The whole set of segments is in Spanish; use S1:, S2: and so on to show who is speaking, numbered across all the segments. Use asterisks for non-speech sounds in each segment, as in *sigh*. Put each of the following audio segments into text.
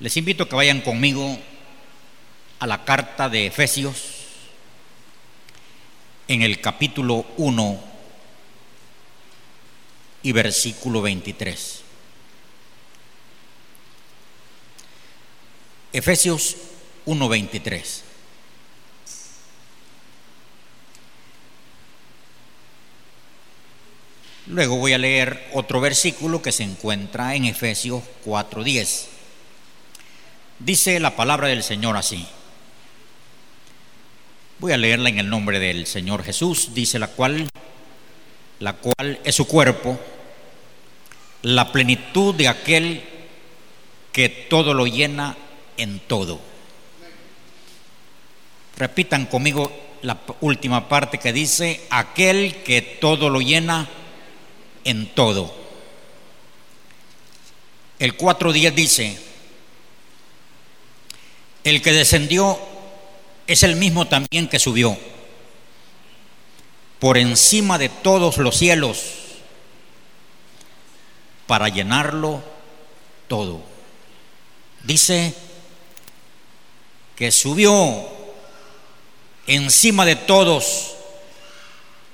S1: Les invito a que vayan conmigo a la carta de Efesios en el capítulo 1 y versículo 23. Efesios 1:23. Luego voy a leer otro versículo que se encuentra en Efesios 4:10. Dice la palabra del Señor así. Voy a leerla en el nombre del Señor Jesús, dice la cual la cual es su cuerpo, la plenitud de aquel que todo lo llena en todo. Repitan conmigo la última parte que dice, aquel que todo lo llena en todo. El 4.10 dice, el que descendió es el mismo también que subió por encima de todos los cielos para llenarlo todo. Dice que subió encima de todos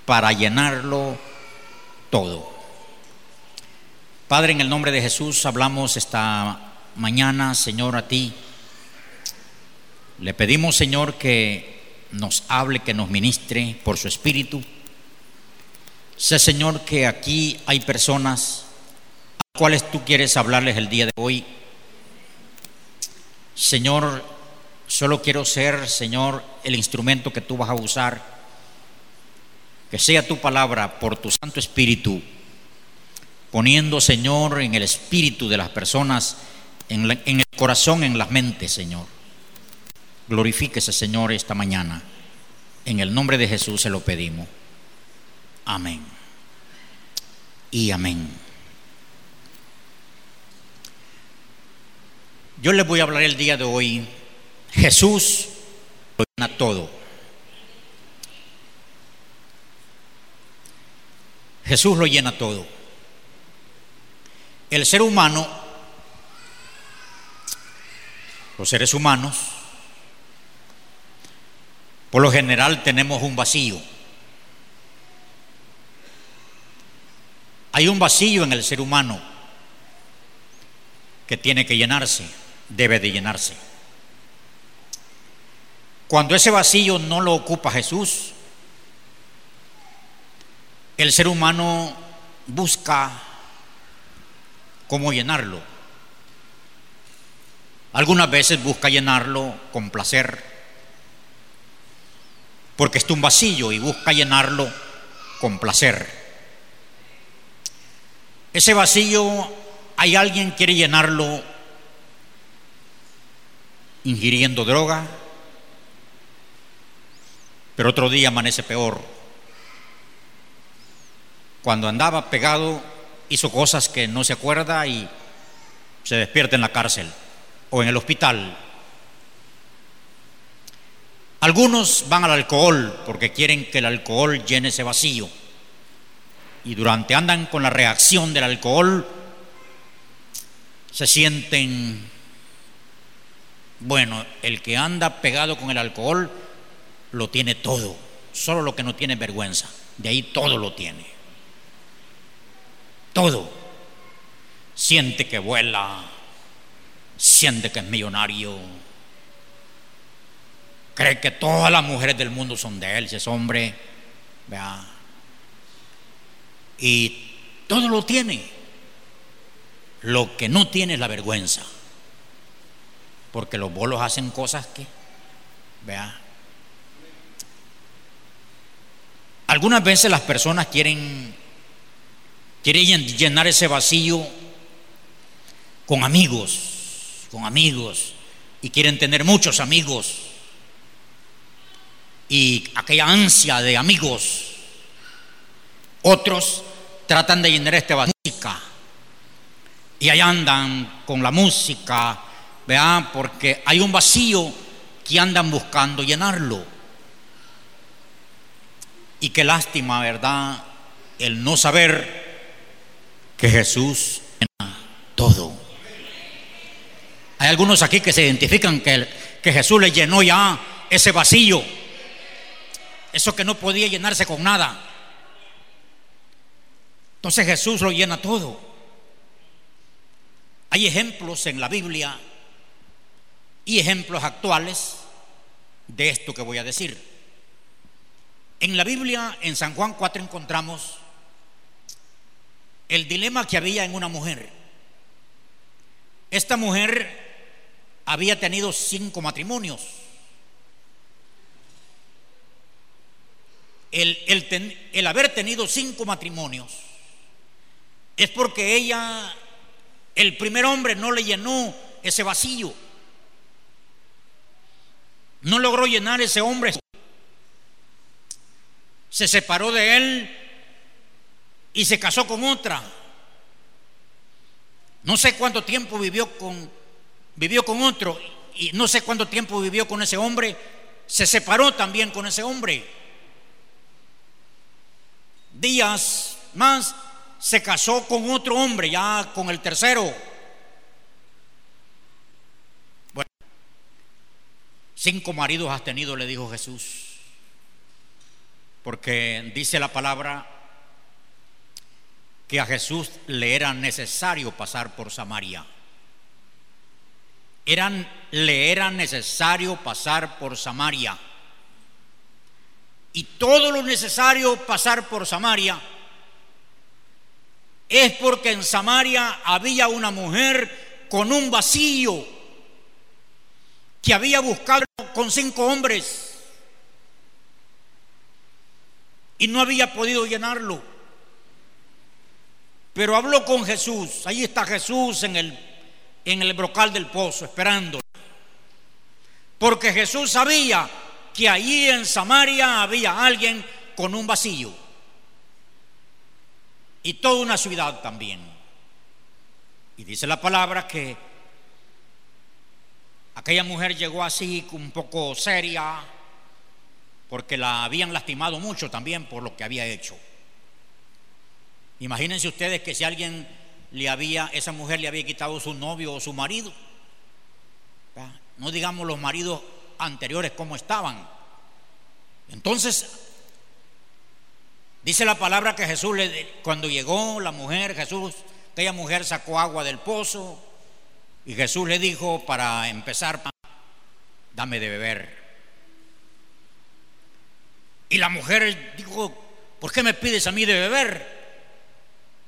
S1: para llenarlo todo. Padre, en el nombre de Jesús hablamos esta mañana, Señor, a ti. Le pedimos, Señor, que nos hable, que nos ministre por su espíritu. Sé, Señor, que aquí hay personas a las cuales tú quieres hablarles el día de hoy. Señor, solo quiero ser, Señor, el instrumento que tú vas a usar. Que sea tu palabra por tu Santo Espíritu poniendo, Señor, en el espíritu de las personas, en, el corazón, en las mentes, Señor. Glorifíquese, Señor, esta mañana. En el nombre de Jesús se lo pedimos. Amén. Y amén. Yo les voy a hablar el día de hoy. Jesús lo llena todo. Jesús lo llena todo. El ser humano, los seres humanos, por lo general tenemos un vacío. Hay un vacío en el ser humano que tiene que llenarse, debe de llenarse. Cuando ese vacío no lo ocupa Jesús, el ser humano busca cómo llenarlo. Algunas veces busca llenarlo con placer, porque está un vacío y busca llenarlo con placer. Ese vacío, hay alguien que quiere llenarlo ingiriendo droga, pero otro día amanece peor. Cuando andaba pegado hizo cosas que no se acuerda y se despierta en la cárcel o en el hospital. Algunos van al alcohol porque quieren que el alcohol llene ese vacío. Y durante andan con la reacción del alcohol, se sienten, bueno, el que anda pegado con el alcohol lo tiene todo, solo lo que no tiene vergüenza, de ahí todo lo tiene todo. Siente que vuela, siente que es millonario, cree que todas las mujeres del mundo son de él, si es hombre, vea. Y todo lo tiene. Lo que no tiene es la vergüenza. Porque los bolos hacen cosas que, vea. Algunas veces las personas quieren quieren llenar ese vacío con amigos, con amigos, y quieren tener muchos amigos. Y aquella ansia de amigos. Otros tratan de llenar este vacío. Y ahí andan con la música, vean, porque hay un vacío que andan buscando llenarlo. Y qué lástima, ¿verdad? El no saber que Jesús llena todo. Hay algunos aquí que se identifican que, que Jesús le llenó ya ese vacío, eso que no podía llenarse con nada. Entonces Jesús lo llena todo. Hay ejemplos en la Biblia y ejemplos actuales de esto que voy a decir. En la Biblia, en San Juan 4, encontramos el dilema que había en una mujer. Esta mujer había tenido cinco matrimonios. El, el, haber tenido cinco matrimonios es porque ella, el primer hombre no le llenó ese vacío. No logró llenar ese hombre. Se separó de él y se casó con otra. No sé cuánto tiempo vivió con vivió con otro y no sé cuánto tiempo vivió con ese hombre, se separó también con ese hombre. Días más se casó con otro hombre, ya con el tercero. Bueno, cinco maridos has tenido, le dijo Jesús. Porque dice la palabra que a Jesús le era necesario pasar por Samaria eran, le era necesario pasar por Samaria. Y todo lo necesario pasar por Samaria es porque en Samaria había una mujer con un vacío que había buscado con cinco hombres y no había podido llenarlo. Pero habló con Jesús. Ahí está Jesús en el en el brocal del pozo esperando. Porque Jesús sabía que allí en Samaria había alguien con un vacío. Y toda una ciudad también. Y dice la palabra que aquella mujer llegó así un poco seria porque la habían lastimado mucho también por lo que había hecho. Imagínense ustedes que si alguien le había, esa mujer le había quitado su novio o su marido. No digamos los maridos anteriores como estaban. Entonces, dice la palabra que Jesús, le, cuando llegó la mujer, Jesús, aquella mujer sacó agua del pozo y Jesús le dijo para empezar, dame de beber. Y la mujer dijo, ¿por qué me pides a mí de beber?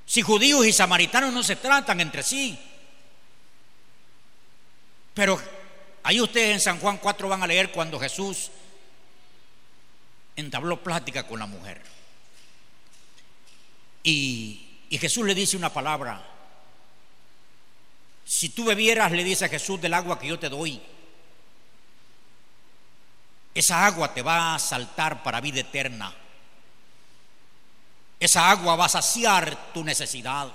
S1: Si judíos y samaritanos no se tratan entre sí. Pero ahí ustedes en San Juan 4 van a leer cuando Jesús entabló plática con la mujer. Y, y Jesús le dice una palabra. Si tú bebieras, le dice a Jesús, del agua que yo te doy, esa agua te va a saltar para vida eterna. Esa agua va a saciar tu necesidad.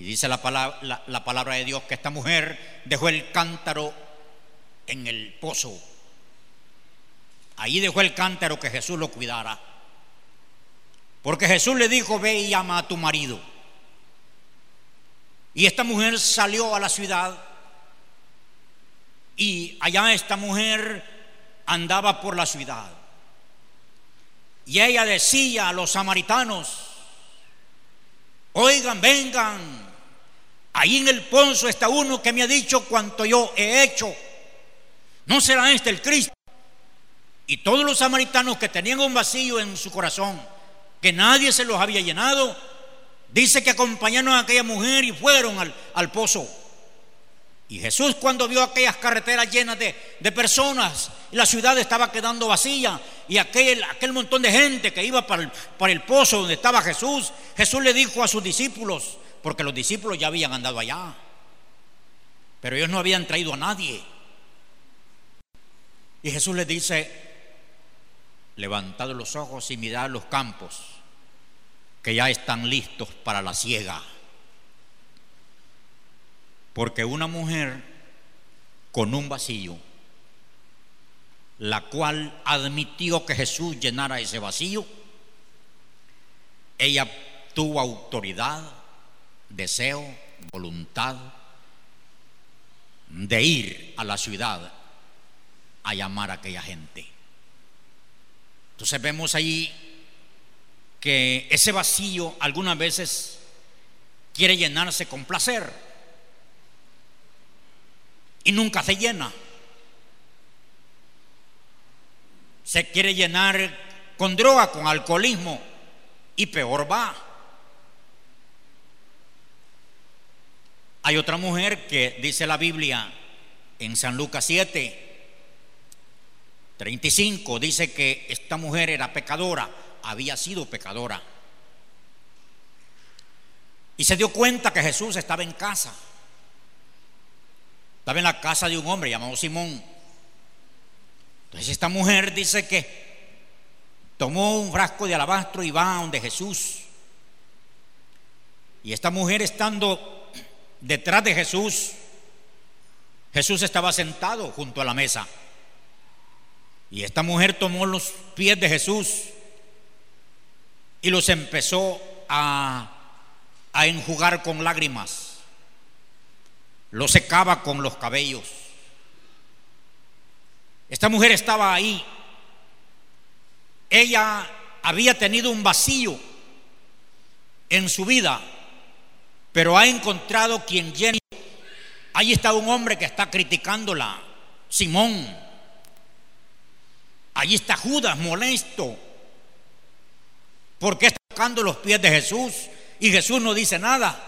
S1: Y dice la palabra, la, palabra de Dios que esta mujer dejó el cántaro en el pozo. Ahí dejó el cántaro que Jesús lo cuidara. Porque Jesús le dijo, ve y llama a tu marido. Y esta mujer salió a la ciudad y allá esta mujer andaba por la ciudad. Y ella decía a los samaritanos, oigan, vengan, ahí en el pozo está uno que me ha dicho cuanto yo he hecho. ¿No será este el Cristo? Y todos los samaritanos que tenían un vacío en su corazón, que nadie se los había llenado, dice que acompañaron a aquella mujer y fueron al, al pozo. Y Jesús cuando vio aquellas carreteras llenas de, personas, y la ciudad estaba quedando vacía, y aquel, aquel montón de gente que iba para para el pozo donde estaba Jesús, Jesús le dijo a sus discípulos, porque los discípulos ya habían andado allá, pero ellos no habían traído a nadie. Y Jesús les dice, levantad los ojos y mirad los campos, que ya están listos para la siega. Porque una mujer con un vacío, la cual admitió que Jesús llenara ese vacío, ella tuvo autoridad, deseo, voluntad de ir a la ciudad a llamar a aquella gente. Entonces vemos ahí que ese vacío algunas veces quiere llenarse con placer y nunca se llena. Se quiere llenar con droga, con alcoholismo y peor va. Hay otra mujer que dice la Biblia en San Lucas 7, 35, dice que esta mujer era pecadora, había sido pecadora. Y se dio cuenta que Jesús estaba en casa. Estaba en la casa de un hombre llamado Simón. Entonces esta mujer dice que tomó un frasco de alabastro y va a donde Jesús. Y esta mujer estando detrás de Jesús, Jesús estaba sentado junto a la mesa. Y esta mujer tomó los pies de Jesús y los empezó a, enjugar con lágrimas. Los secaba con los cabellos. Esta mujer estaba ahí. Ella había tenido un vacío en su vida, pero ha encontrado quien llene. Ahí está un hombre que está criticándola, Simón. Allí está Judas molesto. porque está tocando los pies de Jesús? Y Jesús no dice nada.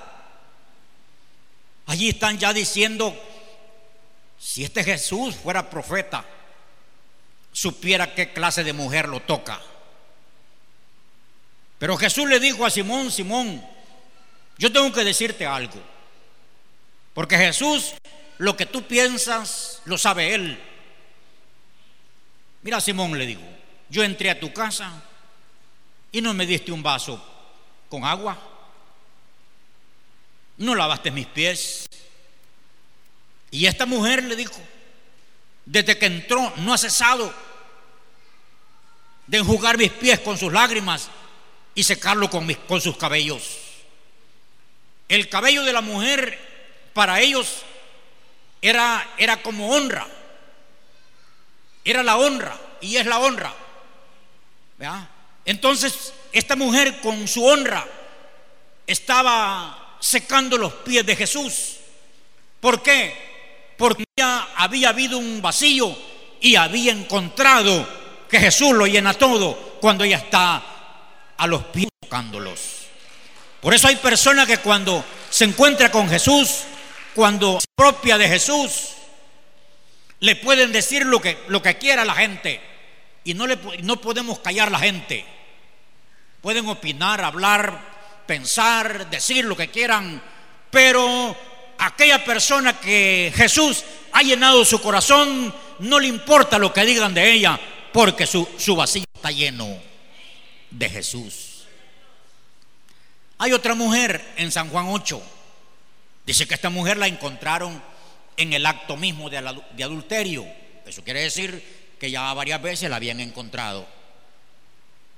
S1: Allí están ya diciendo, si este Jesús fuera profeta, supiera qué clase de mujer lo toca. Pero Jesús le dijo a Simón, Simón, yo tengo que decirte algo. Porque Jesús, lo que tú piensas, lo sabe Él. Mira, Simón le digo, yo entré a tu casa y no me diste un vaso con agua. No lavaste mis pies. Y esta mujer le dijo, desde que entró no ha cesado de enjugar mis pies con sus lágrimas y secarlo con, mis, con sus cabellos. El cabello de la mujer para ellos era, era como honra. Era la honra y es la honra. Entonces, esta mujer con su honra estaba secando los pies de Jesús. ¿Por qué? Porque ya había habido un vacío y había encontrado que Jesús lo llena todo cuando ella está a los pies tocándolos. Por eso hay personas que cuando se encuentra con Jesús, cuando se propia de Jesús, le pueden decir lo que, lo que quiera la gente y no, le, no podemos callar la gente. Pueden opinar, hablar, pensar, decir lo que quieran, pero aquella persona que Jesús ha llenado su corazón, no le importa lo que digan de ella, porque su, su vacío está lleno de Jesús. Hay otra mujer en San Juan 8. Dice que esta mujer la encontraron en el acto mismo de, adulterio. Eso quiere decir que ya varias veces la habían encontrado.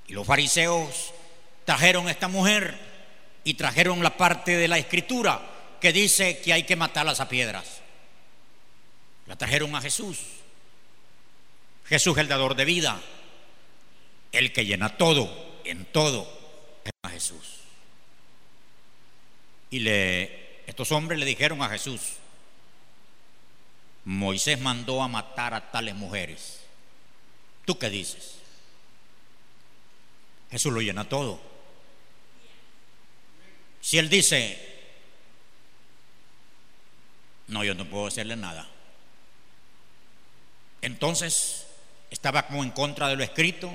S1: Y los fariseos trajeron a esta mujer y trajeron la parte de la escritura que dice que hay que matarlas a piedras. La trajeron a Jesús. Jesús el dador de vida, el que llena todo, en todo, a Jesús. Y le, estos hombres le dijeron a Jesús, Moisés mandó a matar a tales mujeres. ¿Tú qué dices? Jesús lo llena todo. Si él dice, no, yo no puedo hacerle nada. Entonces estaba como en contra de lo escrito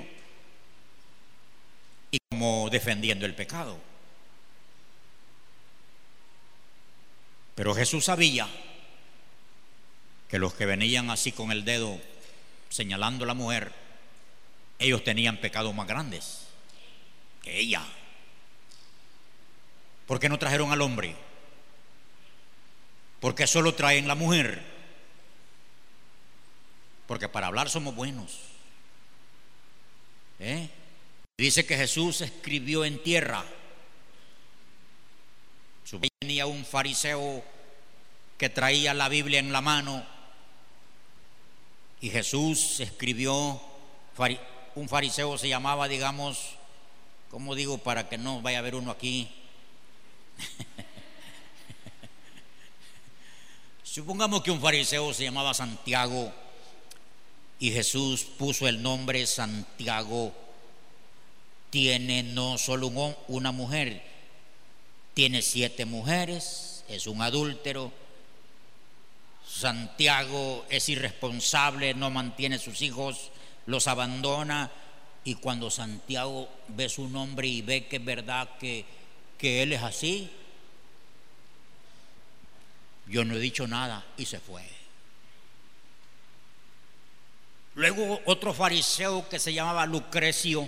S1: y como defendiendo el pecado. Pero Jesús sabía que los que venían así con el dedo señalando a la mujer, ellos tenían pecados más grandes que ella. ¿Por qué no trajeron al hombre? Porque solo traen la mujer. Porque para hablar somos buenos. ¿Eh? Dice que Jesús escribió en tierra. Venía un fariseo que traía la Biblia en la mano y Jesús escribió, un fariseo se llamaba, digamos, ¿cómo digo para que no vaya a haber uno aquí? *laughs* Supongamos que un fariseo se llamaba Santiago y Jesús puso el nombre Santiago. Tiene no solo una mujer, tiene siete mujeres, es un adúltero. Santiago es irresponsable, no mantiene sus hijos, los abandona. Y cuando Santiago ve su nombre y ve que es verdad que, que él es así, yo no he dicho nada y se fue. Luego otro fariseo que se llamaba Lucrecio,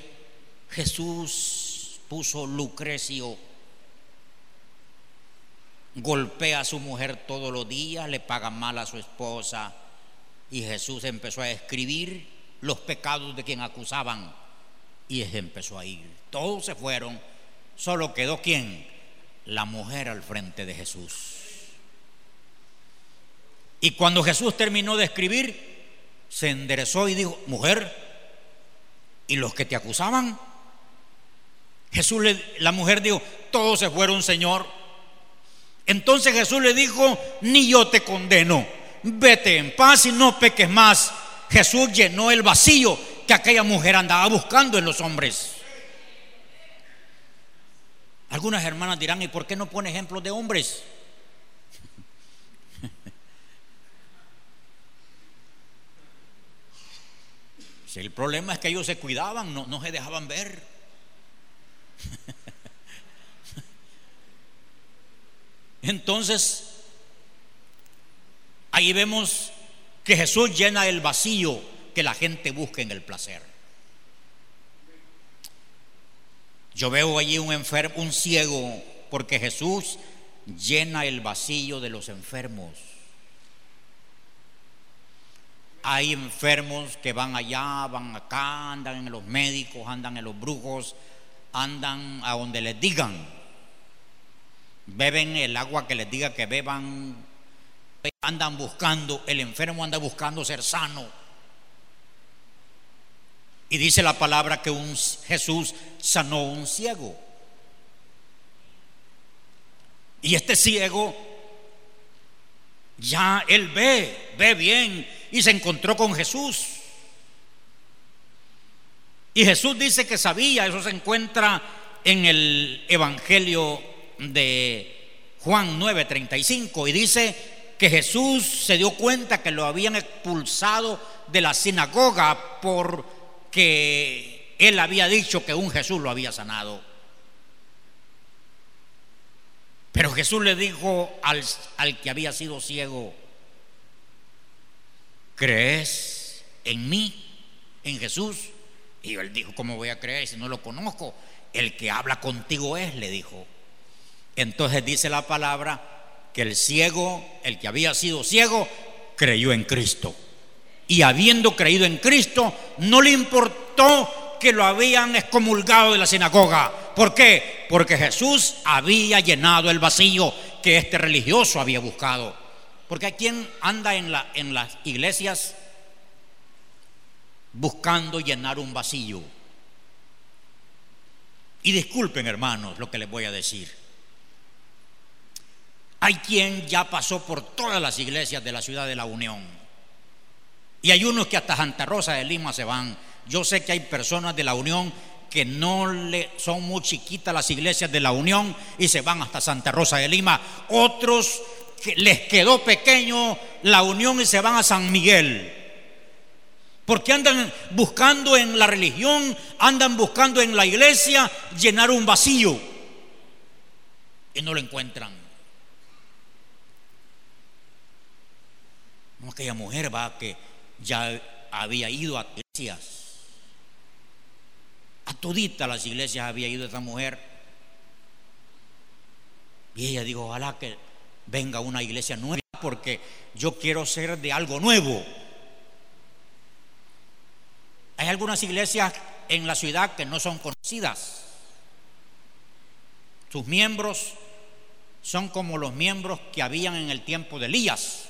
S1: Jesús puso Lucrecio, golpea a su mujer todos los días, le paga mal a su esposa y Jesús empezó a escribir los pecados de quien acusaban y empezó a ir. Todos se fueron, solo quedó quién? La mujer al frente de Jesús. Y cuando Jesús terminó de escribir, se enderezó y dijo, mujer, ¿y los que te acusaban? Jesús, le, la mujer dijo, todos se fueron, Señor. Entonces Jesús le dijo, ni yo te condeno, vete en paz y no peques más. Jesús llenó el vacío que aquella mujer andaba buscando en los hombres. Algunas hermanas dirán, ¿y por qué no pone ejemplos de hombres? *laughs* el problema es que ellos se cuidaban, no, no se dejaban ver. *laughs* Entonces, ahí vemos que Jesús llena el vacío que la gente busca en el placer. Yo veo allí un enfermo, un ciego, porque Jesús llena el vacío de los enfermos. Hay enfermos que van allá, van acá, andan en los médicos, andan en los brujos, andan a donde les digan. Beben el agua que les diga que beban. Andan buscando, el enfermo anda buscando ser sano. Y dice la palabra que un Jesús sanó un ciego. Y este ciego ya él ve, ve bien y se encontró con Jesús. Y Jesús dice que sabía, eso se encuentra en el Evangelio de Juan 9:35 y dice que Jesús se dio cuenta que lo habían expulsado de la sinagoga porque él había dicho que un Jesús lo había sanado. Pero Jesús le dijo al, al que había sido ciego, ¿crees en mí, en Jesús? Y él dijo, ¿cómo voy a creer si no lo conozco? El que habla contigo es, le dijo. Entonces dice la palabra que el ciego, el que había sido ciego, creyó en Cristo. Y habiendo creído en Cristo, no le importó que lo habían excomulgado de la sinagoga. ¿Por qué? Porque Jesús había llenado el vacío que este religioso había buscado. Porque hay quien anda en, en las iglesias buscando llenar un vacío. Y disculpen hermanos lo que les voy a decir. Hay quien ya pasó por todas las iglesias de la ciudad de la Unión. Y hay unos que hasta Santa Rosa de Lima se van. Yo sé que hay personas de la Unión que no le son muy chiquitas las iglesias de la Unión y se van hasta Santa Rosa de Lima. Otros les quedó pequeño la unión y se van a San Miguel. Porque andan buscando en la religión, andan buscando en la iglesia llenar un vacío y no lo encuentran. No, aquella mujer va que ya había ido a iglesias. A todita las iglesias había ido esa mujer. Y ella dijo, ojalá que venga una iglesia nueva porque yo quiero ser de algo nuevo. Hay algunas iglesias en la ciudad que no son conocidas. Sus miembros son como los miembros que habían en el tiempo de Elías.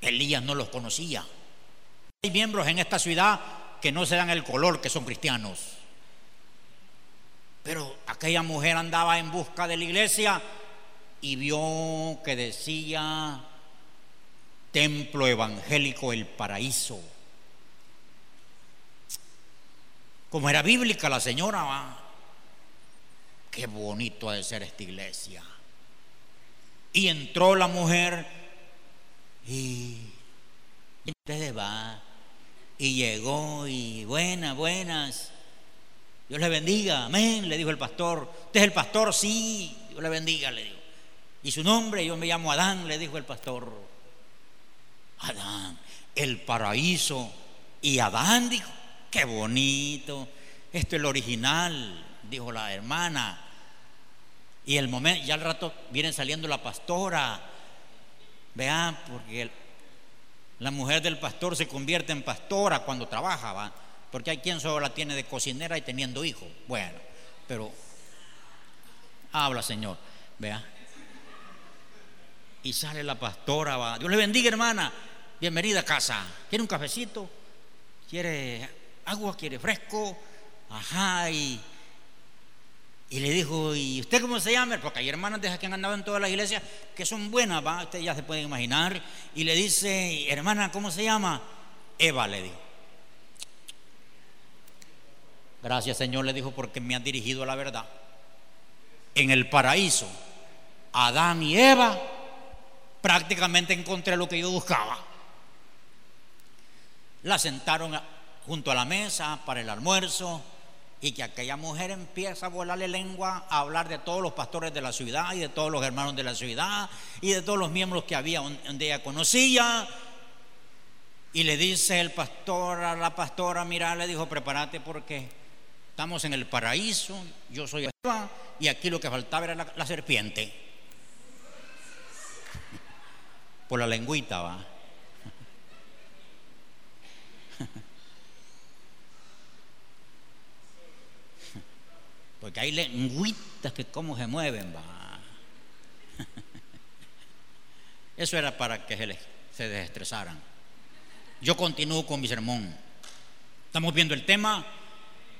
S1: Elías no los conocía. Hay miembros en esta ciudad que no se dan el color, que son cristianos. Pero aquella mujer andaba en busca de la iglesia y vio que decía Templo Evangélico El Paraíso. Como era bíblica la señora, qué bonito ha de ser esta iglesia. Y entró la mujer y ustedes va y llegó y buenas, buenas. Dios le bendiga, amén, le dijo el pastor. ¿Usted es el pastor? Sí, Dios le bendiga, le dijo. Y su nombre, yo me llamo Adán, le dijo el pastor. Adán, el paraíso. Y Adán dijo, qué bonito, esto es el original, dijo la hermana. Y el momento, ya al rato viene saliendo la pastora. Vean, porque la mujer del pastor se convierte en pastora cuando trabaja, ¿va? Porque hay quien solo la tiene de cocinera y teniendo hijos. Bueno, pero habla, Señor. Vea. Y sale la pastora, va. Dios le bendiga, hermana. Bienvenida a casa. ¿Quiere un cafecito? ¿Quiere agua? ¿Quiere fresco? Ajá, y y le dijo, ¿y usted cómo se llama? Porque hay hermanas de que han andado en todas las iglesias que son buenas, ¿va? Usted ya se puede imaginar. Y le dice, hermana, ¿cómo se llama? Eva, le dijo. Gracias, Señor, le dijo, porque me ha dirigido a la verdad. En el paraíso, Adán y Eva, prácticamente encontré lo que yo buscaba. La sentaron junto a la mesa para el almuerzo y que aquella mujer empieza a volarle lengua a hablar de todos los pastores de la ciudad y de todos los hermanos de la ciudad y de todos los miembros que había donde ella conocía. Y le dice el pastor a la pastora, mira, le dijo, prepárate porque estamos en el paraíso, yo soy Eva y aquí lo que faltaba era la, serpiente. Por la lengüita va. Porque hay lengüitas que cómo se mueven, va. Eso era para que se, se desestresaran. Yo continúo con mi sermón. Estamos viendo el tema.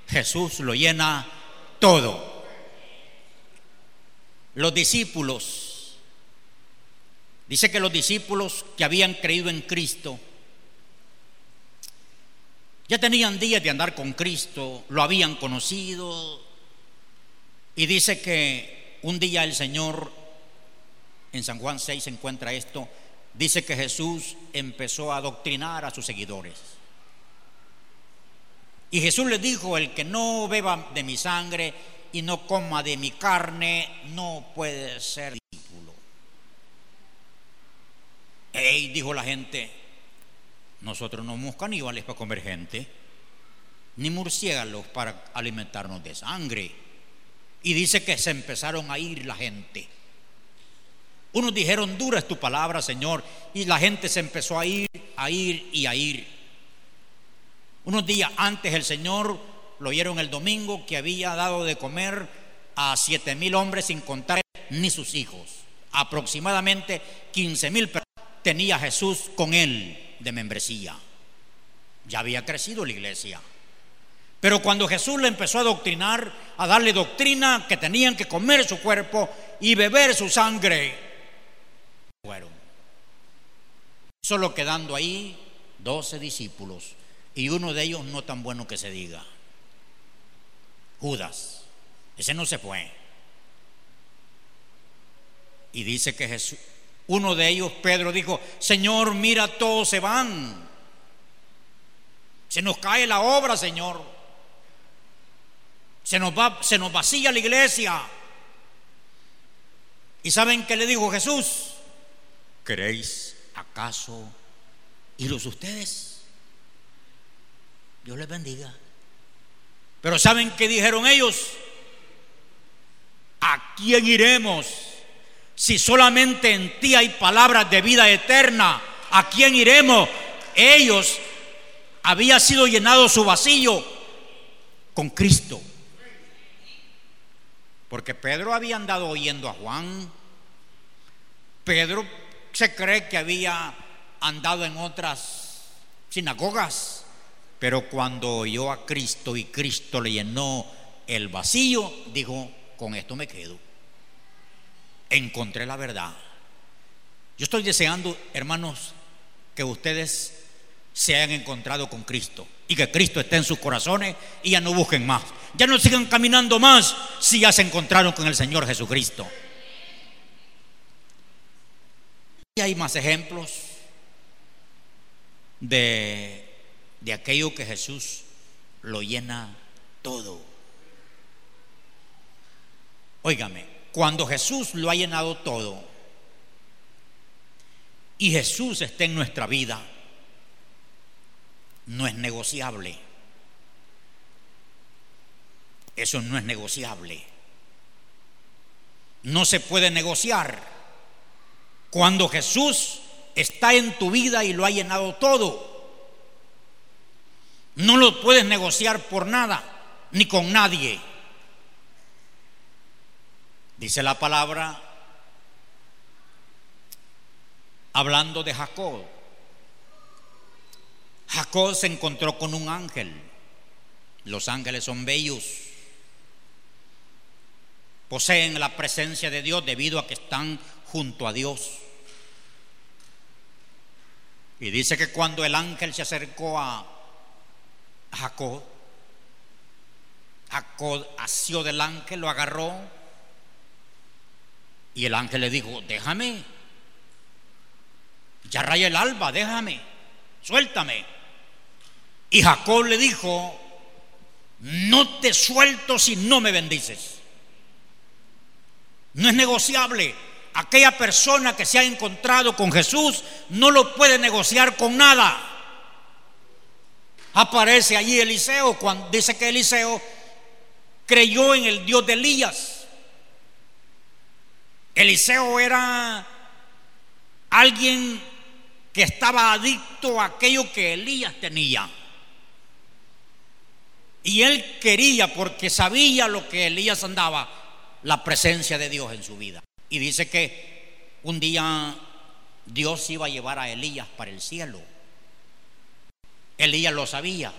S1: Jesús lo llena todo. Los discípulos. Dice que los discípulos que habían creído en Cristo ya tenían días de andar con Cristo, lo habían conocido, y dice que un día el Señor, en San Juan 6 se encuentra esto, dice que Jesús empezó a adoctrinar a sus seguidores. Y Jesús les dijo, el que no beba de mi sangre y no coma de mi carne, no puede ser discípulo. Ey, dijo la gente, nosotros no somos caníbales para comer gente, ni murciélagos para alimentarnos de sangre. Y dice que se empezaron a ir la gente. Unos dijeron, dura es tu palabra, Señor. Y la gente se empezó a ir, a ir y a ir. Unos días antes el Señor, lo oyeron el domingo, que había dado de comer a siete mil hombres sin contar ni sus hijos. Aproximadamente 15 mil personas tenía Jesús con él de membresía. Ya había crecido la iglesia. Pero cuando Jesús le empezó a doctrinar, a darle doctrina que tenían que comer su cuerpo y beber su sangre, fueron. Solo quedando ahí doce discípulos y uno de ellos no tan bueno que se diga. Judas, ese no se fue. Y dice que Jesús, uno de ellos, Pedro, dijo, Señor, mira, todos se van. Se nos cae la obra, Señor. Se nos, va, se nos vacía la iglesia. ¿Y saben qué le dijo Jesús? ¿Queréis acaso iros ustedes? Dios les bendiga. Pero ¿saben qué dijeron ellos? ¿A quién iremos? Si solamente en ti hay palabras de vida eterna, ¿a quién iremos? Ellos había sido llenado su vacío con Cristo. Porque Pedro había andado oyendo a Juan. Pedro se cree que había andado en otras sinagogas, pero cuando oyó a Cristo y Cristo le llenó el vacío, dijo, con esto me quedo. Encontré la verdad. Yo estoy deseando, hermanos, que ustedes se hayan encontrado con Cristo y que Cristo esté en sus corazones y ya no busquen más. Ya no sigan caminando más si ya se encontraron con el Señor Jesucristo. Y hay más ejemplos de, de aquello que Jesús lo llena todo. Óigame, cuando Jesús lo ha llenado todo y Jesús está en nuestra vida, no es negociable. Eso no es negociable. No se puede negociar. Cuando Jesús está en tu vida y lo ha llenado todo, no lo puedes negociar por nada, ni con nadie. Dice la palabra, hablando de Jacob, Jacob se encontró con un ángel. Los ángeles son bellos. Poseen la presencia de Dios debido a que están junto a Dios. Y dice que cuando el ángel se acercó a Jacob, Jacob asió del ángel, lo agarró y el ángel le dijo, déjame, ya raya el alba, déjame, suéltame. Y Jacob le dijo, no te suelto si no me bendices. No es negociable. Aquella persona que se ha encontrado con Jesús no lo puede negociar con nada. Aparece allí Eliseo, cuando dice que Eliseo creyó en el Dios de Elías. Eliseo era alguien que estaba adicto a aquello que Elías tenía. Y él quería, porque sabía lo que Elías andaba, la presencia de Dios en su vida. Y dice que un día Dios iba a llevar a Elías para el cielo. Elías lo sabía.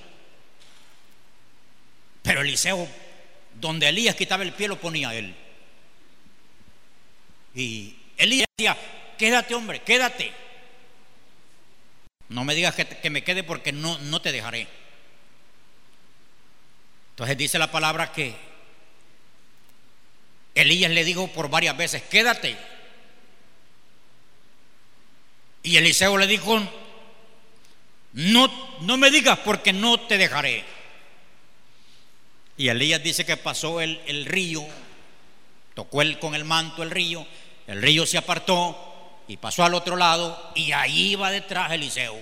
S1: Pero Eliseo, donde Elías quitaba el pie, lo ponía él. Y Elías decía, quédate hombre, quédate. No me digas que, que me quede porque no, no te dejaré. Entonces dice la palabra que Elías le dijo por varias veces, quédate. Y Eliseo le dijo, no, no me digas porque no te dejaré. Y Elías dice que pasó el, el río, tocó él con el manto el río, el río se apartó y pasó al otro lado y ahí iba detrás Eliseo.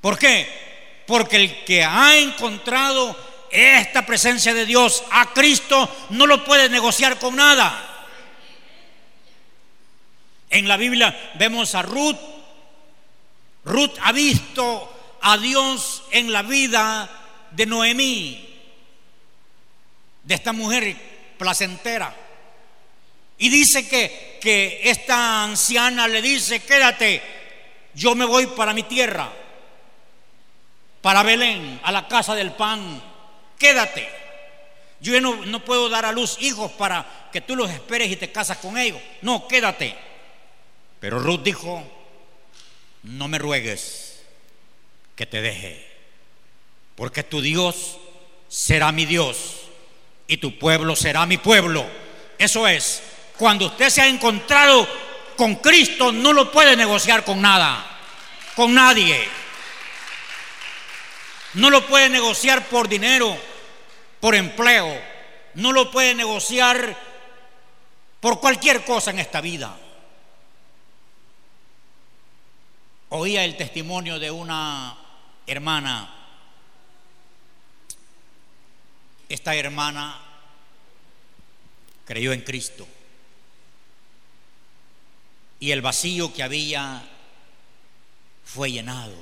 S1: ¿Por qué? Porque el que ha encontrado esta presencia de Dios a Cristo no lo puede negociar con nada. En la Biblia vemos a Ruth. Ruth ha visto a Dios en la vida de Noemí, de esta mujer placentera. Y dice que, que esta anciana le dice, quédate, yo me voy para mi tierra, para Belén, a la casa del pan quédate. Yo no, no puedo dar a luz hijos para que tú los esperes y te casas con ellos. No, quédate. Pero Ruth dijo, no me ruegues que te deje, porque tu Dios será mi Dios y tu pueblo será mi pueblo. Eso es, cuando usted se ha encontrado con Cristo, no lo puede negociar con nada, con nadie. No lo puede negociar por dinero, por empleo, no lo puede negociar por cualquier cosa en esta vida. Oía el testimonio de una hermana. Esta hermana creyó en Cristo. Y el vacío que había fue llenado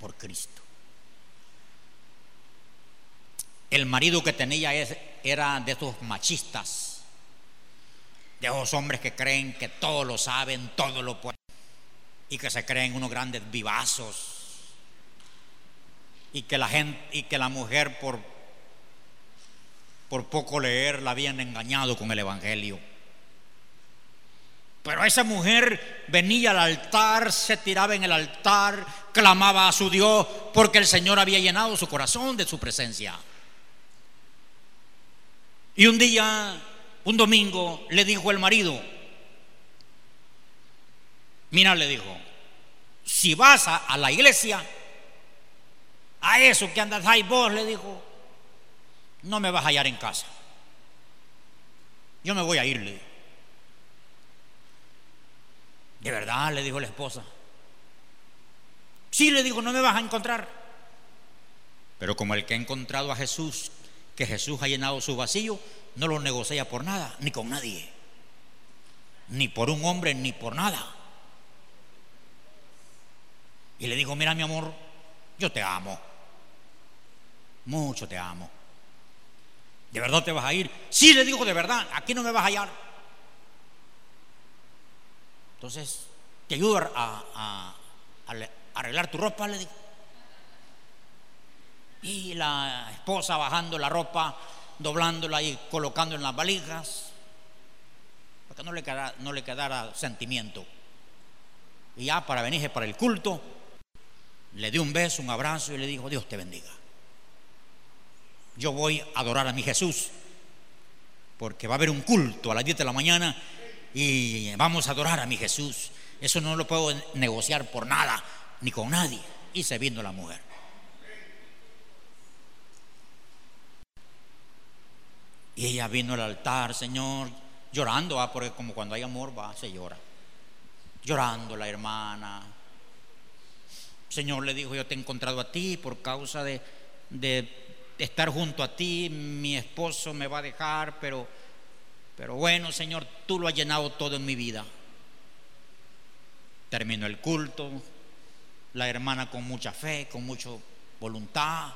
S1: por Cristo. El marido que tenía, era de esos machistas, de esos hombres que creen que todo lo saben, todo lo pueden, y que se creen unos grandes vivazos, y que la gente, y que la mujer por, por poco leer la habían engañado con el Evangelio. Pero esa mujer venía al altar, se tiraba en el altar, clamaba a su Dios porque el Señor había llenado su corazón de su presencia. Y un día, un domingo, le dijo el marido, mira, le dijo, si vas a, la iglesia, a eso que andas ahí vos, le dijo, no me vas a hallar en casa. Yo me voy a irle. ¿De verdad? le dijo la esposa. Sí, le dijo, no me vas a encontrar. Pero como el que ha encontrado a Jesús, que Jesús ha llenado su vacío, no lo negocia por nada, ni con nadie. Ni por un hombre, ni por nada. Y le dijo, mira mi amor, yo te amo. Mucho te amo. ¿De verdad te vas a ir? Sí, le dijo, de verdad, aquí no me vas a hallar. Entonces, te ayudo a, arreglar tu ropa, le digo. Y la esposa bajando la ropa, doblándola y colocando en las valijas, porque no le quedara, no le quedara sentimiento. Y ya para venirse para el culto, le dio un beso, un abrazo y le dijo, Dios te bendiga. Yo voy a adorar a mi Jesús, porque va a haber un culto a las 10 de la mañana y vamos a adorar a mi Jesús. Eso no lo puedo negociar por nada, ni con nadie. Y se vino la mujer. Y ella vino al altar, Señor, llorando, ¿va? porque como cuando hay amor, va, se llora. Llorando la hermana. Señor le dijo, yo te he encontrado a ti por causa de, de estar junto a ti, mi esposo me va a dejar, pero pero bueno, Señor, tú lo has llenado todo en mi vida. Terminó el culto, la hermana con mucha fe, con mucha voluntad,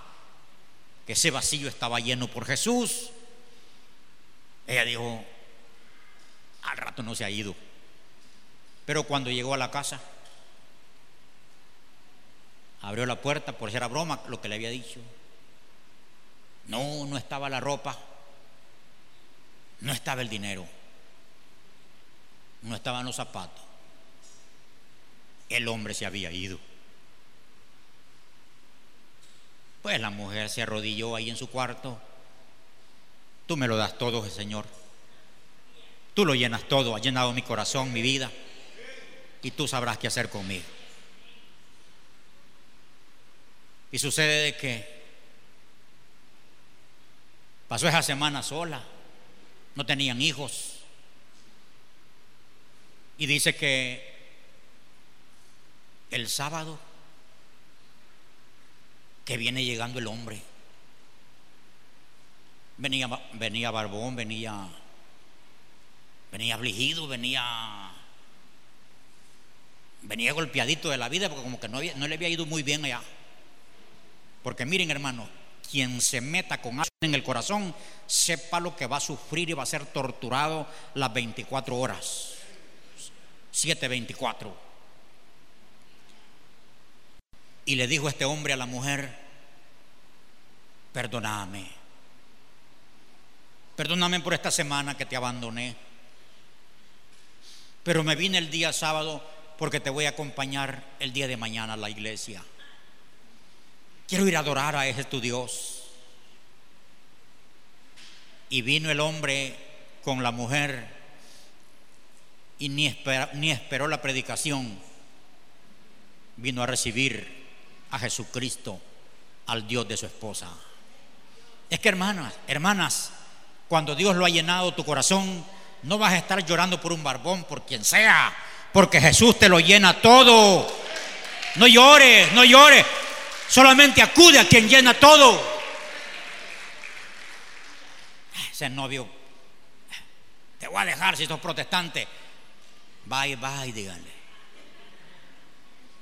S1: que ese vacío estaba lleno por Jesús. Ella dijo, al rato no se ha ido. Pero cuando llegó a la casa, abrió la puerta por si era broma lo que le había dicho. No, no estaba la ropa. No estaba el dinero, no estaban los zapatos. El hombre se había ido. Pues la mujer se arrodilló ahí en su cuarto. Tú me lo das todo, Señor. Tú lo llenas todo, has llenado mi corazón, mi vida. Y tú sabrás qué hacer conmigo. Y sucede de que pasó esa semana sola no tenían hijos. Y dice que el sábado que viene llegando el hombre, venía, venía barbón, venía, venía afligido, venía, venía golpeadito de la vida porque como que no, le había ido muy bien allá. Porque miren hermano, quien se meta con algo en el corazón, sepa lo que va a sufrir y va a ser torturado las 24 horas. 7.24. Y le dijo este hombre a la mujer, perdóname, perdóname por esta semana que te abandoné, pero me vine el día sábado porque te voy a acompañar el día de mañana a la iglesia. Quiero ir a adorar a ese tu Dios. Y vino el hombre con la mujer y ni, ni esperó la predicación. Vino a recibir a Jesucristo, al Dios de su esposa. Es que hermanas, hermanas, cuando Dios lo ha llenado tu corazón, no vas a estar llorando por un barbón, por quien sea, porque Jesús te lo llena todo. No llores, no llores. Solamente acude a quien llena todo. Ese novio, te voy a dejar si sos protestante. Bye, bye, díganle.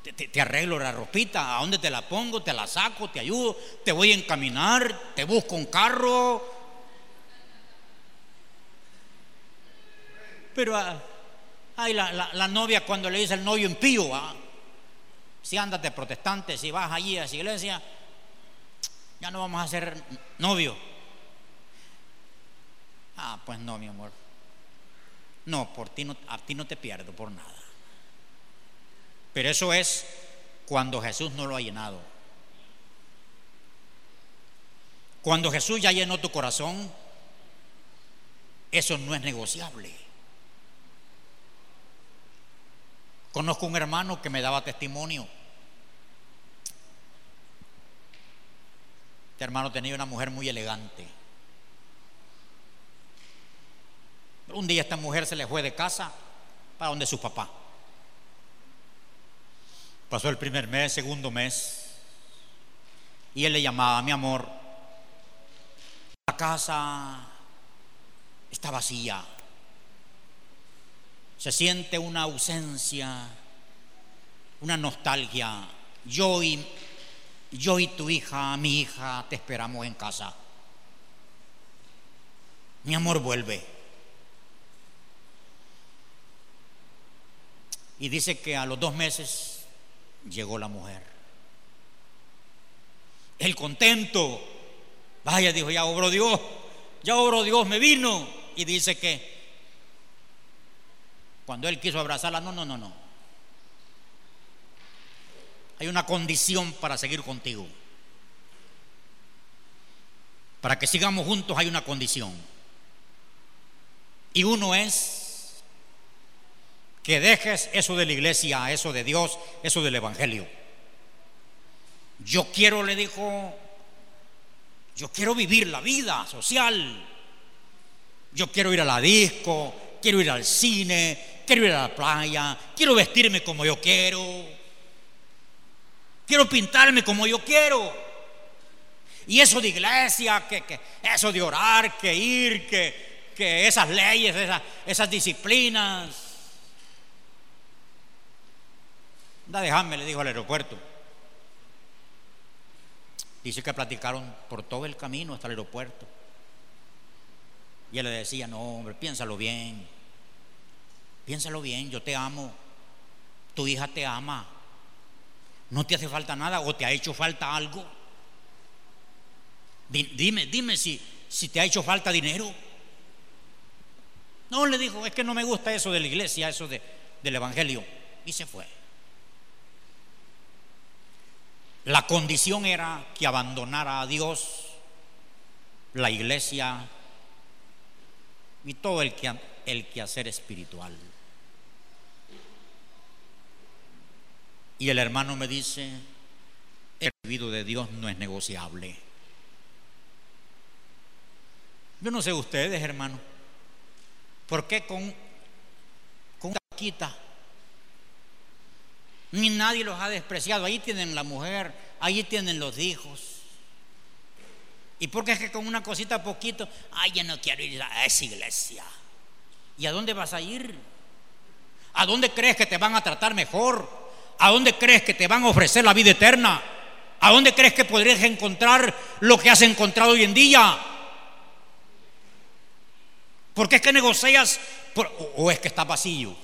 S1: Te, arreglo la ropita, ¿a dónde te la pongo? Te la saco, te ayudo, te voy a encaminar, te busco un carro. Pero ah, la, novia cuando le dice el novio impío, si andas de protestante, si vas allí a esa iglesia, ya no vamos a ser novio. Ah, pues no, mi amor. No, por ti no, a ti no te pierdo por nada. Pero eso es cuando Jesús no lo ha llenado. Cuando Jesús ya llenó tu corazón, eso no es negociable. Conozco un hermano que me daba testimonio. Este hermano tenía una mujer muy elegante. Un día esta mujer se le fue de casa para donde su papá. Pasó el primer mes, segundo mes, y él le llamaba, mi amor, la casa está vacía. Se siente una ausencia, una nostalgia. Yo y, yo y tu hija, mi hija, te esperamos en casa. Mi amor vuelve. Y dice que a los dos meses llegó la mujer. El contento. Vaya, dijo, ya obró Dios. Ya obró Dios, me vino. Y dice que cuando él quiso abrazarla, no, no, no, no. Hay una condición para seguir contigo. Para que sigamos juntos hay una condición. Y uno es que dejes eso de la iglesia, eso de Dios, eso del Evangelio. Yo quiero, le dijo, yo quiero vivir la vida social. Yo quiero ir a la disco, quiero ir al cine, quiero ir a la playa, quiero vestirme como yo quiero, quiero pintarme como yo quiero. Y eso de iglesia, que, eso de orar, que ir, que, que esas leyes, esas, esas disciplinas. Da, déjame, le dijo al aeropuerto. Dice que platicaron por todo el camino hasta el aeropuerto. Y él le decía, no, hombre, piénsalo bien. Piénsalo bien, yo te amo, tu hija te ama, no te hace falta nada o te ha hecho falta algo. Dime, dime si, si te ha hecho falta dinero. No, le dijo, es que no me gusta eso de la iglesia, eso de, del Evangelio. Y se fue. La condición era que abandonara a Dios, la iglesia y todo el, que, el quehacer espiritual. Y el hermano me dice, el recibido de Dios no es negociable. Yo no sé ustedes, hermano, ¿por qué con, con quita? Ni nadie los ha despreciado. Ahí tienen la mujer, ahí tienen los hijos. ¿Y por qué es que con una cosita poquito, ay, ya no quiero ir a esa iglesia? ¿Y a dónde vas a ir? ¿A dónde crees que te van a tratar mejor? ¿A dónde crees que te van a ofrecer la vida eterna? ¿A dónde crees que podrías encontrar lo que has encontrado hoy en día? ¿Por qué es que negocias? ¿O es que está vacío?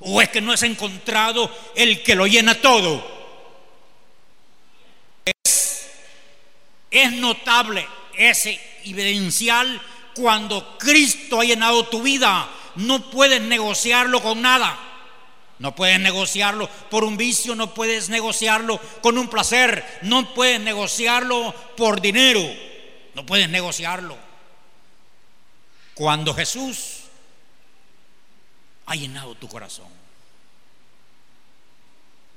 S1: ¿O es que no has encontrado el que lo llena todo? Es notable, es evidencial cuando Cristo ha llenado tu vida. No puedes negociarlo con nada. No puedes negociarlo por un vicio, no puedes negociarlo con un placer, no puedes negociarlo por dinero, no puedes negociarlo. Cuando Jesús ha llenado tu corazón.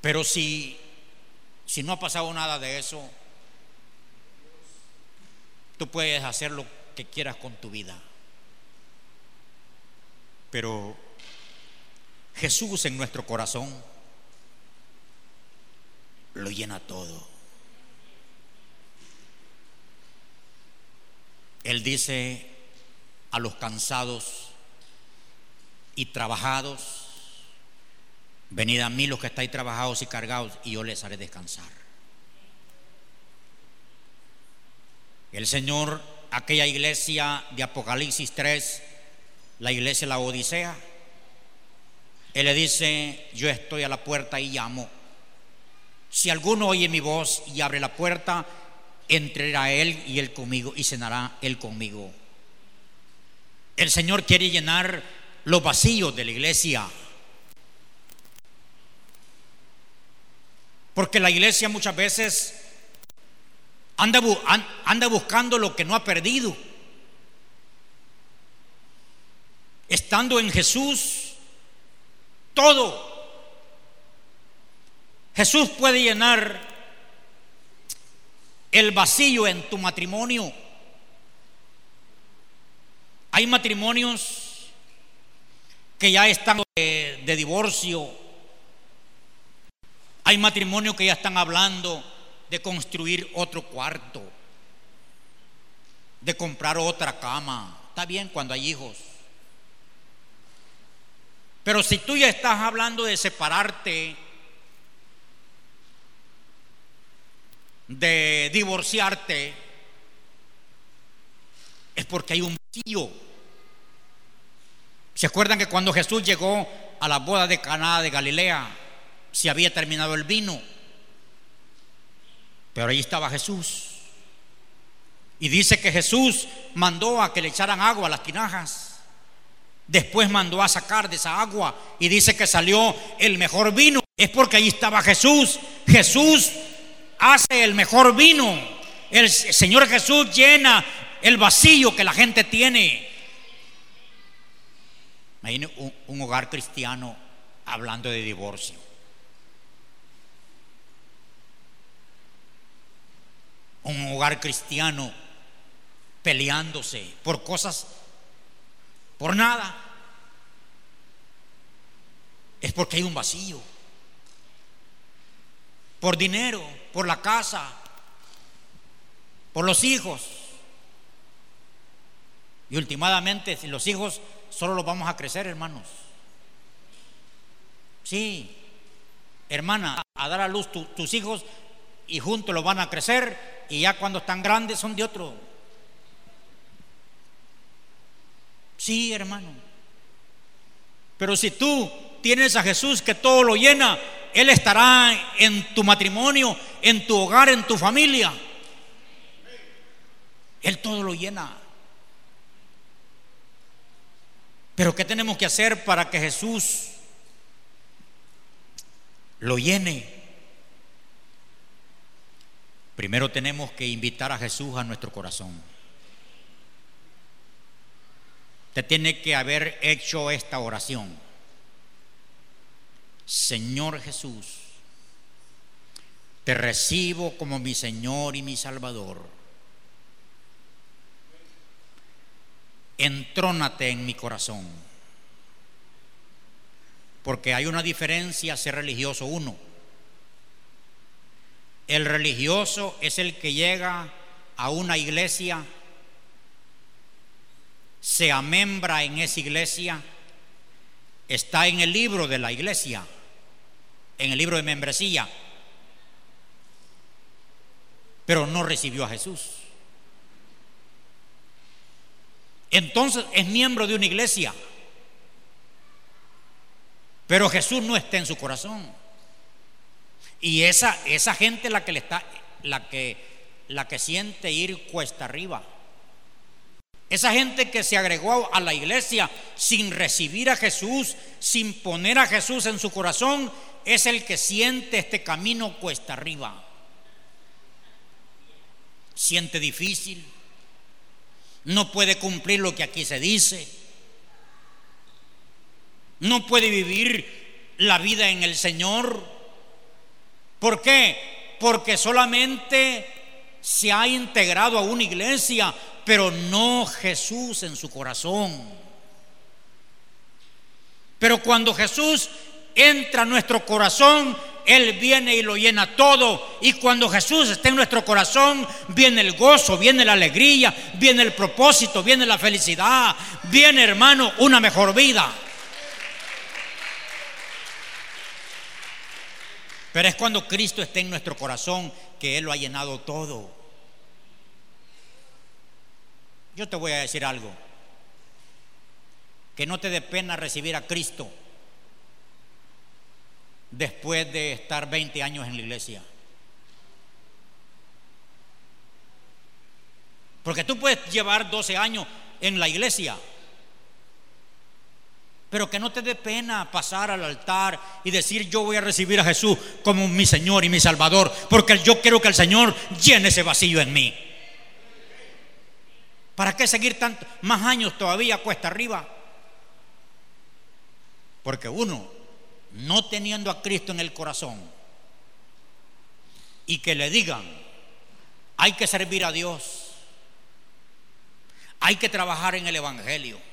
S1: Pero si, si no ha pasado nada de eso, tú puedes hacer lo que quieras con tu vida. Pero Jesús en nuestro corazón lo llena todo. Él dice a los cansados y trabajados, venid a mí los que estáis trabajados y cargados y yo les haré descansar. El Señor, aquella iglesia de Apocalipsis 3, la iglesia la Odisea. Él le dice, yo estoy a la puerta y llamo. Si alguno oye mi voz y abre la puerta, entrará él y él conmigo y cenará él conmigo. El Señor quiere llenar los vacíos de la iglesia. Porque la iglesia muchas veces anda, anda buscando lo que no ha perdido. Estando en Jesús, todo. Jesús puede llenar el vacío en tu matrimonio. Hay matrimonios que ya están de, de divorcio. Hay matrimonios que ya están hablando de construir otro cuarto, de comprar otra cama. Está bien cuando hay hijos. Pero si tú ya estás hablando de separarte, de divorciarte, es porque hay un vacío. ¿Se acuerdan que cuando Jesús llegó a la boda de Caná de Galilea, se había terminado el vino? Pero ahí estaba Jesús. Y dice que Jesús mandó a que le echaran agua a las tinajas. Después mandó a sacar de esa agua y dice que salió el mejor vino. Es porque ahí estaba Jesús. Jesús hace el mejor vino. El Señor Jesús llena el vacío que la gente tiene. Imagine un, un hogar cristiano hablando de divorcio. Un hogar cristiano peleándose por cosas por nada, es porque hay un vacío. Por dinero, por la casa, por los hijos. Y últimamente, si los hijos solo los vamos a crecer, hermanos. Sí, hermana, a dar a luz tus hijos y juntos los van a crecer y ya cuando están grandes son de otro. Sí, hermano. Pero si tú tienes a Jesús que todo lo llena, Él estará en tu matrimonio, en tu hogar, en tu familia. Él todo lo llena. Pero ¿qué tenemos que hacer para que Jesús lo llene? Primero tenemos que invitar a Jesús a nuestro corazón. Usted tiene que haber hecho esta oración. Señor Jesús, te recibo como mi Señor y mi Salvador. Entrónate en mi corazón. Porque hay una diferencia ser religioso uno. El religioso es el que llega a una iglesia se amembra en esa iglesia, está en el libro de la iglesia, en el libro de membresía, pero no recibió a Jesús. Entonces es miembro de una iglesia, pero Jesús no está en su corazón. Y esa, esa gente la que le está, la que, la que siente ir cuesta arriba. Esa gente que se agregó a la iglesia sin recibir a Jesús, sin poner a Jesús en su corazón, es el que siente este camino cuesta arriba. Siente difícil, no puede cumplir lo que aquí se dice, no puede vivir la vida en el Señor. ¿Por qué? Porque solamente se ha integrado a una iglesia, pero no Jesús en su corazón. Pero cuando Jesús entra a nuestro corazón, Él viene y lo llena todo. Y cuando Jesús está en nuestro corazón, viene el gozo, viene la alegría, viene el propósito, viene la felicidad, viene hermano una mejor vida. Pero es cuando Cristo está en nuestro corazón que Él lo ha llenado todo. Yo te voy a decir algo. que no te dé pena recibir a Cristo después de estar 20 años en la iglesia. Porque tú puedes llevar 12 años en la iglesia, pero que no te dé pena pasar al altar y decir yo voy a recibir a Jesús como mi Señor y mi Salvador, porque yo quiero que el Señor llene ese vacío en mí. ¿Para qué seguir tantos más años todavía cuesta arriba? Porque uno, no teniendo a Cristo en el corazón, y que le digan, hay que servir a Dios, hay que trabajar en el Evangelio,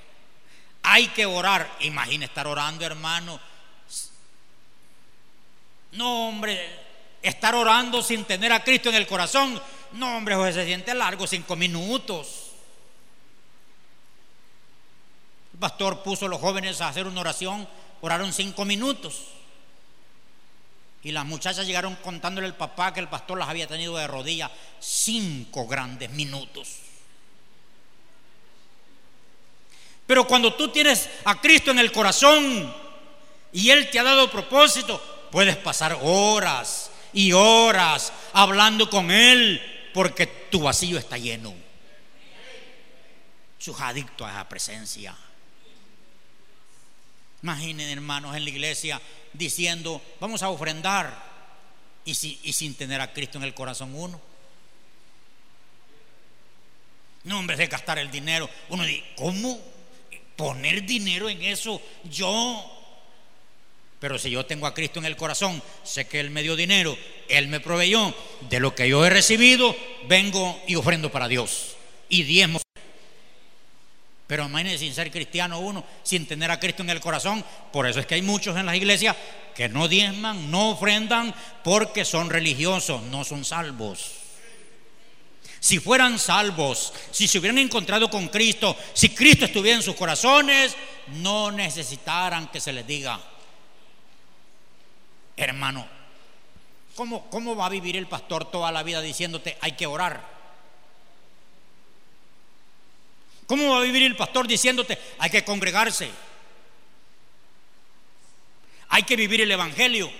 S1: hay que orar. Imagina estar orando, hermano. No, hombre, estar orando sin tener a Cristo en el corazón. No, hombre, se siente largo, cinco minutos. pastor puso a los jóvenes a hacer una oración, oraron cinco minutos. Y las muchachas llegaron contándole al papá que el pastor las había tenido de rodillas cinco grandes minutos. Pero cuando tú tienes a Cristo en el corazón y Él te ha dado propósito, puedes pasar horas y horas hablando con Él porque tu vacío está lleno. Sus adictos a esa presencia. Imaginen hermanos en la iglesia diciendo, vamos a ofrendar y, sin tener a Cristo en el corazón uno. No, hombre, de gastar el dinero. Uno dice, ¿cómo poner dinero en eso yo? Pero si yo tengo a Cristo en el corazón, sé que Él me dio dinero, Él me proveyó, de lo que yo he recibido, vengo y ofrendo para Dios. Y diezmo. Pero imagínense sin ser cristiano uno, sin tener a Cristo en el corazón. Por eso es que hay muchos en las iglesias que no diezman, no ofrendan, porque son religiosos, no son salvos. Si fueran salvos, si se hubieran encontrado con Cristo, si Cristo estuviera en sus corazones, no necesitaran que se les diga, hermano, ¿cómo, cómo va a vivir el pastor toda la vida diciéndote hay que orar? ¿Cómo va a vivir el pastor diciéndote, hay que congregarse? Hay que vivir el Evangelio.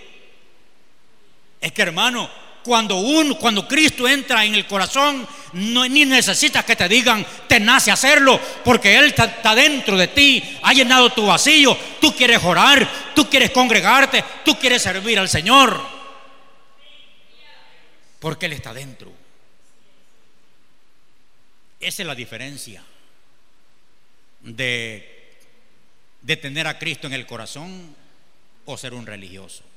S1: Es que hermano, cuando uno, cuando Cristo entra en el corazón, no, ni necesitas que te digan, te nace hacerlo, porque Él está, dentro de ti, ha llenado tu vacío, tú quieres orar, tú quieres congregarte, tú quieres servir al Señor, porque Él está dentro. Esa es la diferencia de, de tener a Cristo en el corazón o ser un religioso.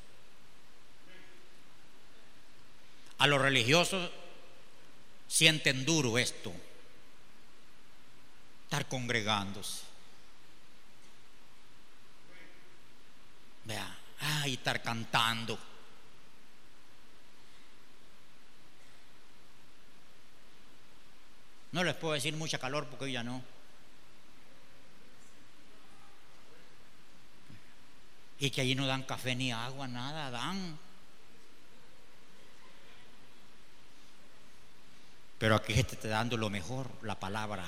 S1: A los religiosos sienten duro esto, estar congregándose. Vea, ay, estar cantando. No les puedo decir mucha calor porque ya no. y que allí no dan café ni agua, nada dan. Pero aquí está dando lo mejor, la palabra,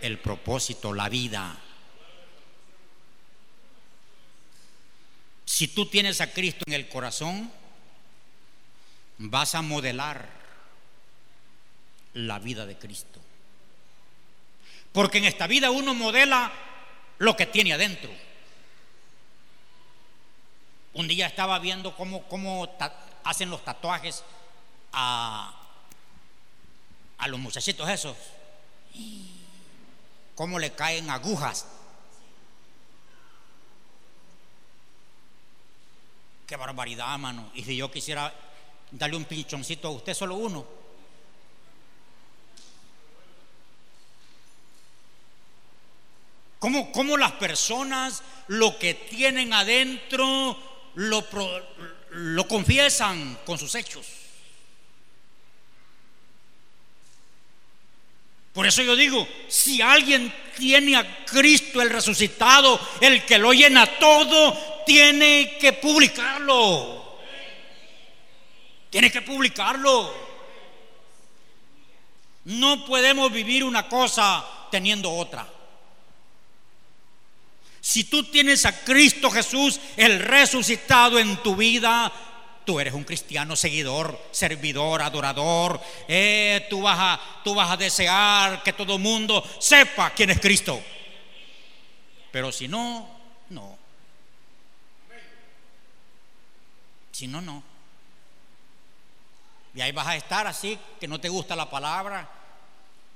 S1: el propósito, la vida. Si tú tienes a Cristo en el corazón, vas a modelar la vida de Cristo. Porque en esta vida uno modela lo que tiene adentro. Un día estaba viendo cómo, cómo hacen los tatuajes a, a los muchachitos esos. Cómo le caen agujas. Qué barbaridad, mano. Y si yo quisiera darle un pinchoncito a usted, solo uno. ¿Cómo, cómo las personas lo que tienen adentro lo, lo confiesan con sus hechos. Por eso yo digo, si alguien tiene a Cristo el resucitado, el que lo llena todo, tiene que publicarlo. Tiene que publicarlo. No podemos vivir una cosa teniendo otra. Si tú tienes a Cristo Jesús, el resucitado en tu vida, tú eres un cristiano seguidor, servidor, adorador. Eh, tú, vas a, tú vas a desear que todo mundo sepa quién es Cristo. Pero si no, no. Si no, no. Y ahí vas a estar así, que no te gusta la palabra.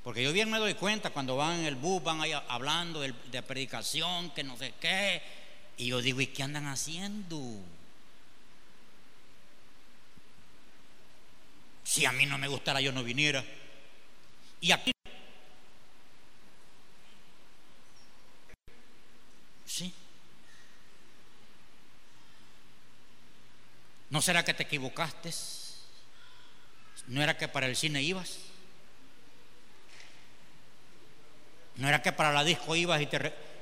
S1: Porque yo bien me doy cuenta cuando van en el bus, van ahí hablando de, predicación, que no sé qué. Y yo digo, ¿y qué andan haciendo? Si a mí no me gustara, yo no viniera. Y aquí. Sí. ¿No será que te equivocaste? ¿No era que para el cine ibas? ¿No era que para la disco ibas y,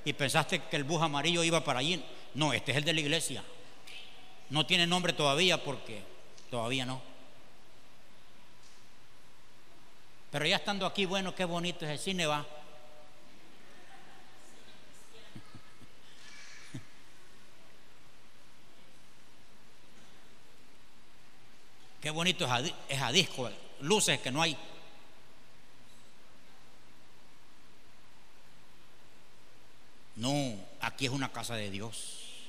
S1: y pensaste que el bus amarillo iba para allí? No, este es el de la iglesia. No tiene nombre todavía porque todavía no. Pero ya estando aquí, bueno, qué bonito es el cine, va. *laughs* Qué bonito es a, disco, luces que no hay. No, aquí es una casa de Dios,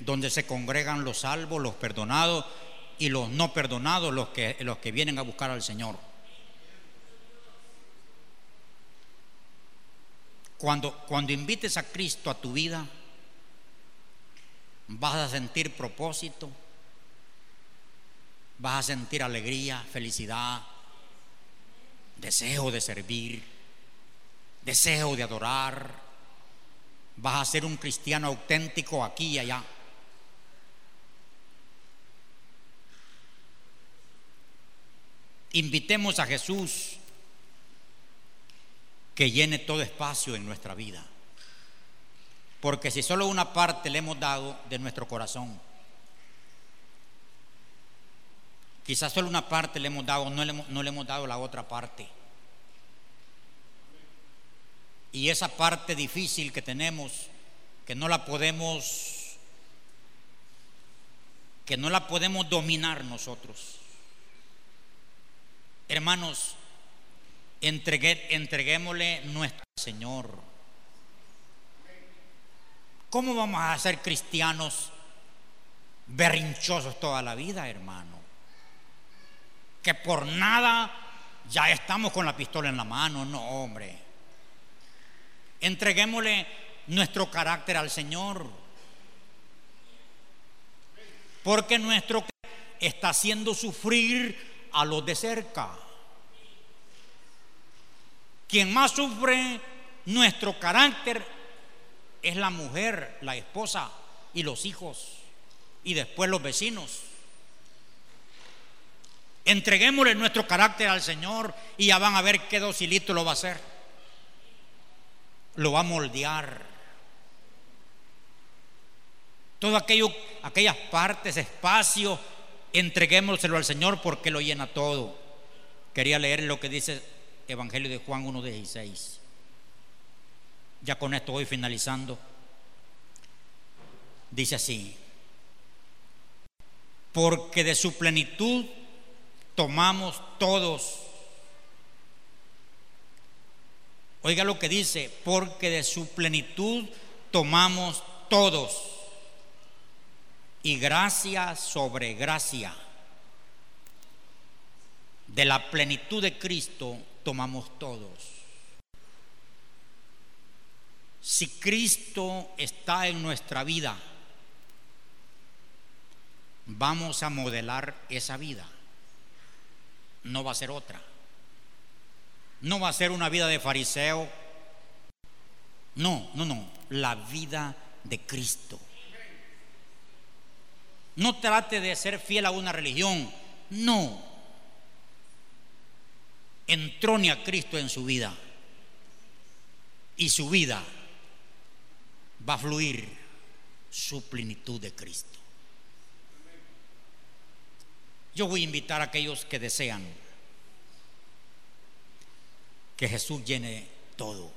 S1: donde se congregan los salvos, los perdonados y los no perdonados, los que, los que vienen a buscar al Señor. Cuando, cuando invites a Cristo a tu vida, vas a sentir propósito, vas a sentir alegría, felicidad, deseo de servir, deseo de adorar. Vas a ser un cristiano auténtico aquí y allá. Invitemos a Jesús que llene todo espacio en nuestra vida. Porque si solo una parte le hemos dado de nuestro corazón, Quizás solo una parte le hemos dado, no le, hemos dado la otra parte. Y esa parte difícil que tenemos, que no la podemos, que no la podemos dominar nosotros. Hermanos, entreguémosle nuestro Señor. ¿Cómo vamos a ser cristianos berrinchosos toda la vida, hermano? que por nada ya estamos con la pistola en la mano. No, hombre. Entreguémosle nuestro carácter al Señor. Porque nuestro está haciendo sufrir a los de cerca. Quien más sufre nuestro carácter es la mujer, la esposa y los hijos. Y después los vecinos. Entreguémosle nuestro carácter al Señor y ya van a ver qué docilito lo va a hacer. Lo va a moldear. Todo aquello, aquellas partes, espacio, entreguémoselo al Señor porque lo llena todo. Quería leer lo que dice Evangelio de Juan 1.16. Ya con esto voy finalizando. Dice así, porque de su plenitud tomamos todos. Oiga lo que dice, porque de su plenitud tomamos todos. Y gracia sobre gracia. De la plenitud de Cristo tomamos todos. Si Cristo está en nuestra vida, vamos a modelar esa vida no va a ser otra. No va a ser una vida de fariseo. No, no, no. La vida de Cristo. No trate de ser fiel a una religión. No. Entrone a Cristo en su vida. Y su vida va a fluir su plenitud de Cristo. Yo voy a invitar a aquellos que desean que Jesús llene todo.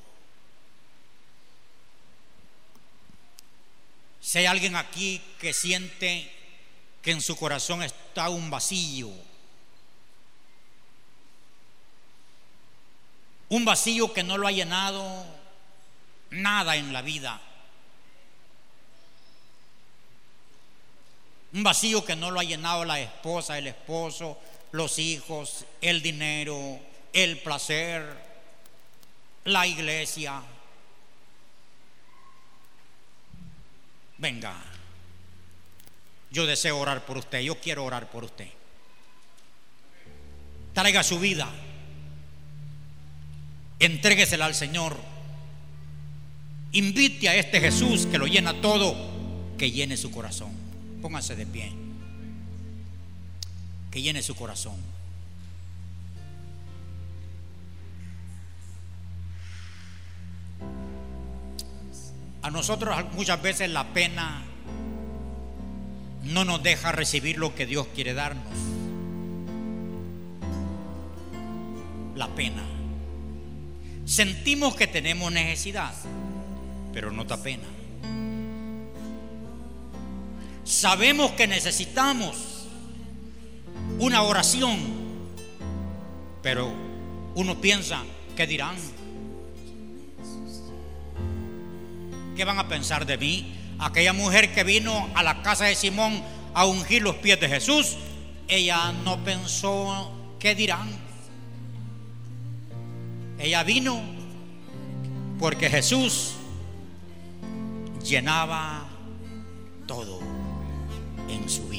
S1: Si hay alguien aquí que siente que en su corazón está un vacío, un vacío que no lo ha llenado nada en la vida, un vacío que no lo ha llenado la esposa, el esposo, los hijos, el dinero, el placer, la iglesia. Venga, yo deseo orar por usted, yo quiero orar por usted. Traiga su vida, entréguesela al Señor. Invite a este Jesús que lo llena todo, que llene su corazón. Póngase de pie. Que llene su corazón. A nosotros muchas veces la pena no nos deja recibir lo que Dios quiere darnos. La pena. Sentimos que tenemos necesidad, pero no da pena. Sabemos que necesitamos una oración, pero uno piensa, ¿qué dirán? ¿Qué van a pensar de mí? Aquella mujer que vino a la casa de Simón a ungir los pies de Jesús, ella no pensó, ¿qué dirán? Ella vino porque Jesús llenaba todo en su vida.